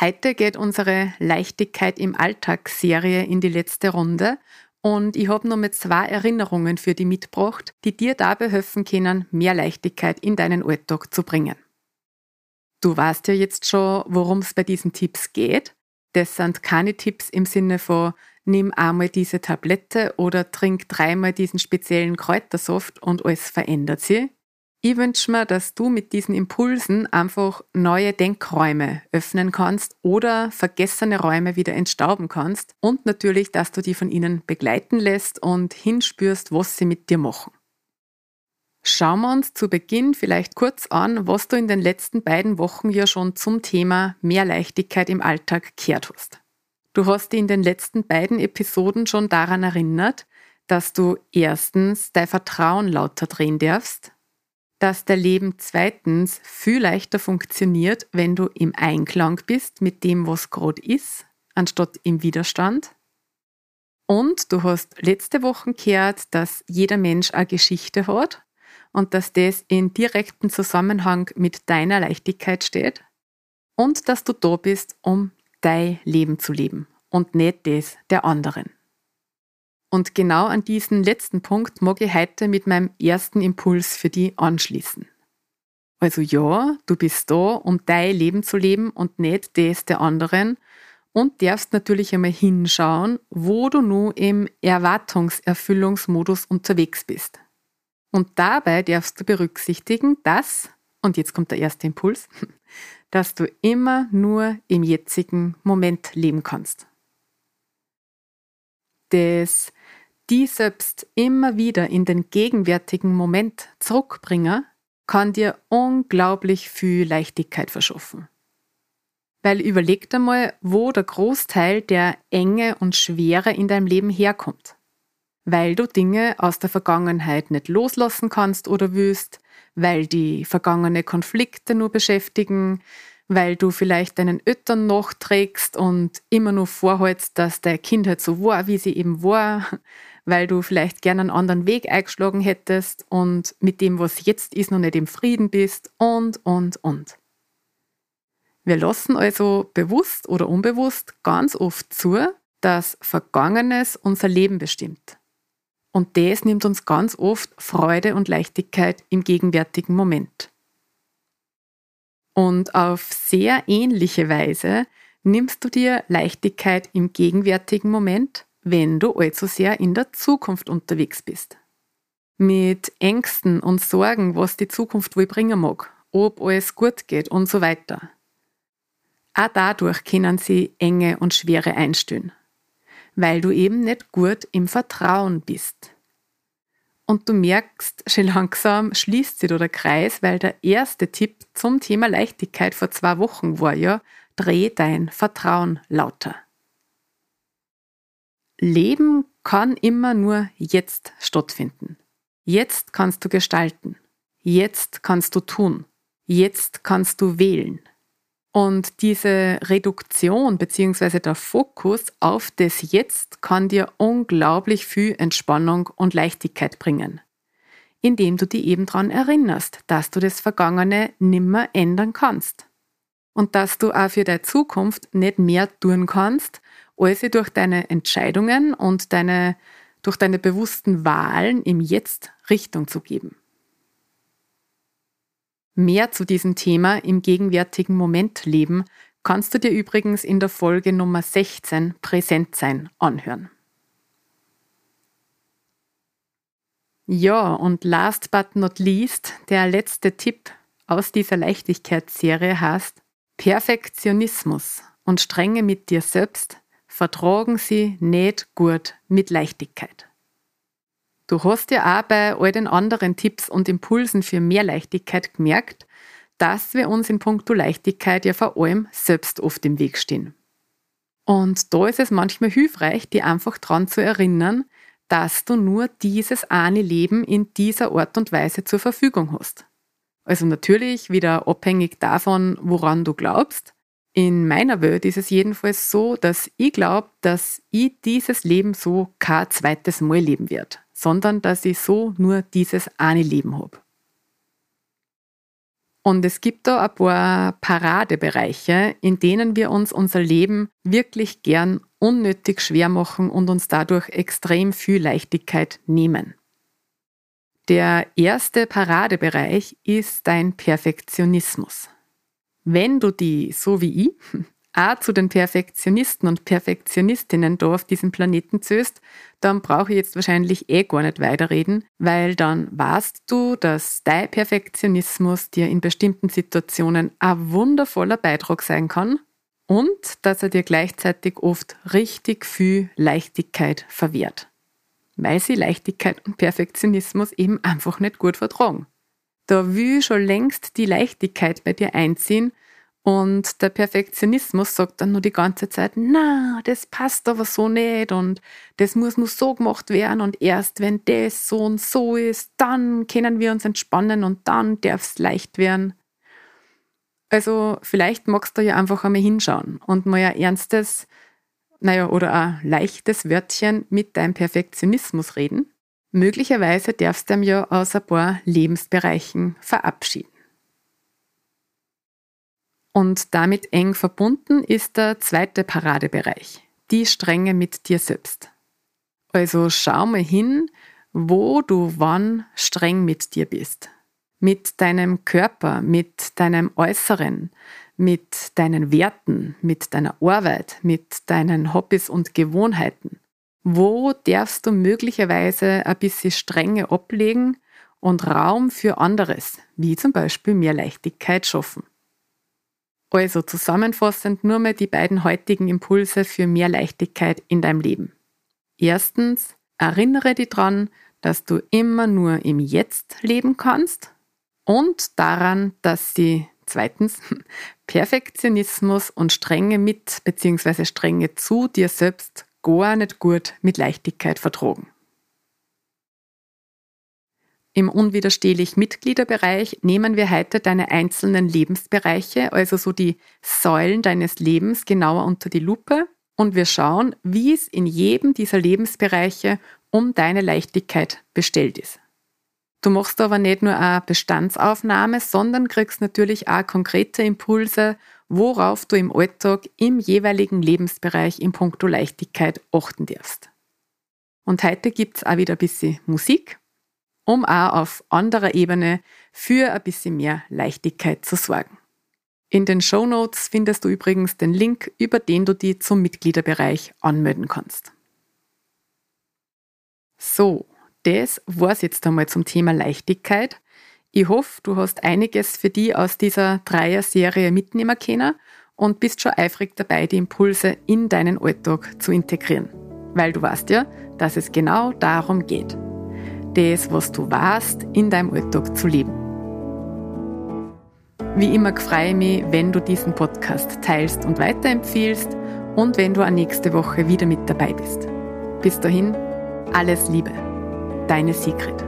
Heute geht unsere Leichtigkeit im Alltag-Serie in die letzte Runde und ich habe nur mit zwei Erinnerungen für die mitgebracht, die dir dabei helfen können, mehr Leichtigkeit in deinen Alltag zu bringen. Du weißt ja jetzt schon, worum es bei diesen Tipps geht. Das sind keine Tipps im Sinne von nimm einmal diese Tablette oder trink dreimal diesen speziellen Kräutersaft und alles verändert sich, ich wünsche mir, dass du mit diesen Impulsen einfach neue Denkräume öffnen kannst oder vergessene Räume wieder entstauben kannst und natürlich, dass du die von ihnen begleiten lässt und hinspürst, was sie mit dir machen. Schauen wir uns zu Beginn vielleicht kurz an, was du in den letzten beiden Wochen ja schon zum Thema mehr Leichtigkeit im Alltag gehört hast. Du hast dich in den letzten beiden Episoden schon daran erinnert, dass du erstens dein Vertrauen lauter drehen darfst, dass der Leben zweitens viel leichter funktioniert, wenn du im Einklang bist mit dem, was gerade ist, anstatt im Widerstand. Und du hast letzte Woche gehört, dass jeder Mensch eine Geschichte hat und dass das in direktem Zusammenhang mit deiner Leichtigkeit steht und dass du da bist, um dein Leben zu leben und nicht das der anderen. Und genau an diesen letzten Punkt mag ich heute mit meinem ersten Impuls für die anschließen. Also ja, du bist da, um dein Leben zu leben und nicht das der anderen und darfst natürlich einmal hinschauen, wo du nun im Erwartungserfüllungsmodus unterwegs bist. Und dabei darfst du berücksichtigen, dass, und jetzt kommt der erste Impuls, dass du immer nur im jetzigen Moment leben kannst. Das die selbst immer wieder in den gegenwärtigen Moment zurückbringen, kann dir unglaublich viel Leichtigkeit verschaffen. Weil überleg dir mal, wo der Großteil der Enge und Schwere in deinem Leben herkommt. Weil du Dinge aus der Vergangenheit nicht loslassen kannst oder willst, weil die vergangene Konflikte nur beschäftigen, weil du vielleicht deinen Eltern nachträgst und immer nur vorhältst, dass dein Kind halt so war, wie sie eben war, weil du vielleicht gerne einen anderen Weg eingeschlagen hättest und mit dem, was jetzt ist, noch nicht im Frieden bist und, und, und. Wir lassen also bewusst oder unbewusst ganz oft zu, dass Vergangenes unser Leben bestimmt. Und das nimmt uns ganz oft Freude und Leichtigkeit im gegenwärtigen Moment. Und auf sehr ähnliche Weise nimmst du dir Leichtigkeit im gegenwärtigen Moment wenn du allzu sehr in der Zukunft unterwegs bist. Mit Ängsten und Sorgen, was die Zukunft wohl bringen mag, ob alles gut geht und so weiter. Auch dadurch können sie enge und schwere einstellen, weil du eben nicht gut im Vertrauen bist. Und du merkst, schon langsam schließt sich da der Kreis, weil der erste Tipp zum Thema Leichtigkeit vor zwei Wochen war ja, dreh dein Vertrauen lauter. Leben kann immer nur jetzt stattfinden. Jetzt kannst du gestalten. Jetzt kannst du tun. Jetzt kannst du wählen. Und diese Reduktion bzw. der Fokus auf das Jetzt kann dir unglaublich viel Entspannung und Leichtigkeit bringen. Indem du dich eben daran erinnerst, dass du das Vergangene nimmer ändern kannst. Und dass du auch für deine Zukunft nicht mehr tun kannst, als durch deine Entscheidungen und deine, durch deine bewussten Wahlen im Jetzt Richtung zu geben. Mehr zu diesem Thema im gegenwärtigen Moment leben kannst du dir übrigens in der Folge Nummer 16 Präsent sein anhören. Ja, und last but not least, der letzte Tipp aus dieser Leichtigkeitsserie heißt Perfektionismus und Strenge mit dir selbst vertragen sie nicht gut mit Leichtigkeit. Du hast ja auch bei all den anderen Tipps und Impulsen für mehr Leichtigkeit gemerkt, dass wir uns in puncto Leichtigkeit ja vor allem selbst oft im Weg stehen. Und da ist es manchmal hilfreich, dir einfach daran zu erinnern, dass du nur dieses eine Leben in dieser Art und Weise zur Verfügung hast. Also natürlich wieder abhängig davon, woran du glaubst. In meiner Welt ist es jedenfalls so, dass ich glaube, dass ich dieses Leben so kein zweites Mal leben werde, sondern dass ich so nur dieses eine Leben habe. Und es gibt da ein paar Paradebereiche, in denen wir uns unser Leben wirklich gern unnötig schwer machen und uns dadurch extrem viel Leichtigkeit nehmen. Der erste Paradebereich ist dein Perfektionismus. Wenn du die, so wie ich, auch zu den Perfektionisten und Perfektionistinnen da auf diesem Planeten zählst, dann brauche ich jetzt wahrscheinlich eh gar nicht weiterreden, weil dann weißt du, dass dein Perfektionismus dir in bestimmten Situationen ein wundervoller Beitrag sein kann und dass er dir gleichzeitig oft richtig viel Leichtigkeit verwehrt. Weil sie Leichtigkeit und Perfektionismus eben einfach nicht gut vertragen. Da will schon längst die Leichtigkeit bei dir einziehen und der Perfektionismus sagt dann nur die ganze Zeit, na, das passt aber so nicht und das muss nur so gemacht werden und erst wenn das so und so ist, dann können wir uns entspannen und dann darf es leicht werden. Also vielleicht magst du ja einfach einmal hinschauen und mal ein ernstes, naja, oder ein leichtes Wörtchen mit deinem Perfektionismus reden. Möglicherweise darfst du ihm ja aus ein paar Lebensbereichen verabschieden. Und damit eng verbunden ist der zweite Paradebereich, die Strenge mit dir selbst. Also schau mal hin, wo du wann streng mit dir bist. Mit deinem Körper, mit deinem Äußeren, mit deinen Werten, mit deiner Arbeit, mit deinen Hobbys und Gewohnheiten. Wo darfst du möglicherweise ein bisschen Strenge ablegen und Raum für anderes, wie zum Beispiel mehr Leichtigkeit schaffen? Also zusammenfassend nur mal die beiden heutigen Impulse für mehr Leichtigkeit in deinem Leben. Erstens, erinnere dich daran, dass du immer nur im Jetzt leben kannst und daran, dass sie zweitens Perfektionismus und Strenge mit bzw. Strenge zu dir selbst gar nicht gut mit Leichtigkeit vertragen. Im unwiderstehlich Mitgliederbereich nehmen wir heute deine einzelnen Lebensbereiche, also so die Säulen deines Lebens genauer unter die Lupe und wir schauen, wie es in jedem dieser Lebensbereiche um deine Leichtigkeit bestellt ist. Du machst aber nicht nur eine Bestandsaufnahme, sondern kriegst natürlich auch konkrete Impulse, worauf du im Alltag im jeweiligen Lebensbereich in puncto Leichtigkeit achten darfst. Und heute gibt es auch wieder ein bisschen Musik um auch auf anderer Ebene für ein bisschen mehr Leichtigkeit zu sorgen. In den Show Notes findest du übrigens den Link, über den du dich zum Mitgliederbereich anmelden kannst. So, das war's jetzt einmal zum Thema Leichtigkeit. Ich hoffe, du hast einiges für die aus dieser Dreier-Serie mitnehmen können und bist schon eifrig dabei, die Impulse in deinen Alltag zu integrieren. Weil du weißt ja, dass es genau darum geht das, was du warst, in deinem Alltag zu leben. Wie immer freue ich mich, wenn du diesen Podcast teilst und weiterempfiehlst und wenn du auch nächste Woche wieder mit dabei bist. Bis dahin, alles Liebe. Deine Sigrid.